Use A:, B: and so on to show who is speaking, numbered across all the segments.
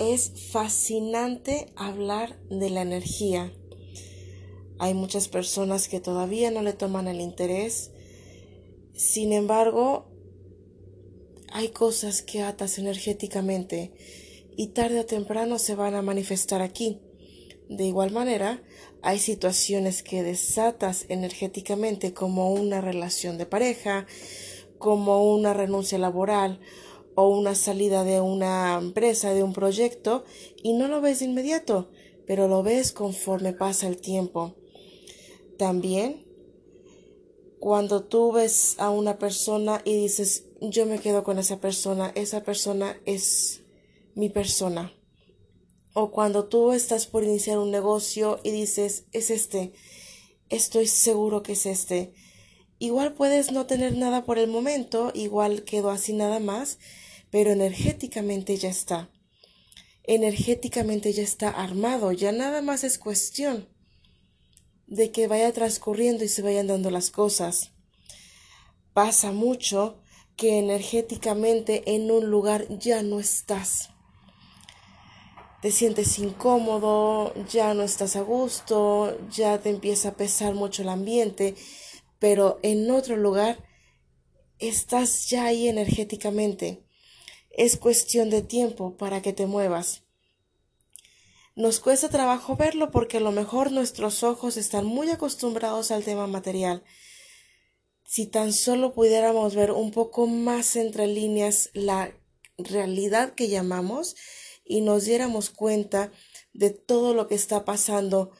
A: es fascinante hablar de la energía. Hay muchas personas que todavía no le toman el interés. Sin embargo, hay cosas que atas energéticamente y tarde o temprano se van a manifestar aquí. De igual manera, hay situaciones que desatas energéticamente como una relación de pareja, como una renuncia laboral o una salida de una empresa, de un proyecto, y no lo ves de inmediato, pero lo ves conforme pasa el tiempo. También, cuando tú ves a una persona y dices, yo me quedo con esa persona, esa persona es mi persona. O cuando tú estás por iniciar un negocio y dices, es este, estoy seguro que es este. Igual puedes no tener nada por el momento, igual quedó así nada más, pero energéticamente ya está. Energéticamente ya está armado, ya nada más es cuestión de que vaya transcurriendo y se vayan dando las cosas. Pasa mucho que energéticamente en un lugar ya no estás. Te sientes incómodo, ya no estás a gusto, ya te empieza a pesar mucho el ambiente, pero en otro lugar estás ya ahí energéticamente. Es cuestión de tiempo para que te muevas. Nos cuesta trabajo verlo porque a lo mejor nuestros ojos están muy acostumbrados al tema material. Si tan solo pudiéramos ver un poco más entre líneas la realidad que llamamos y nos diéramos cuenta de todo lo que está pasando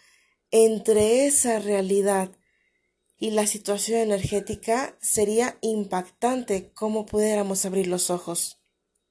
A: entre esa realidad y la situación energética, sería impactante cómo pudiéramos abrir los ojos.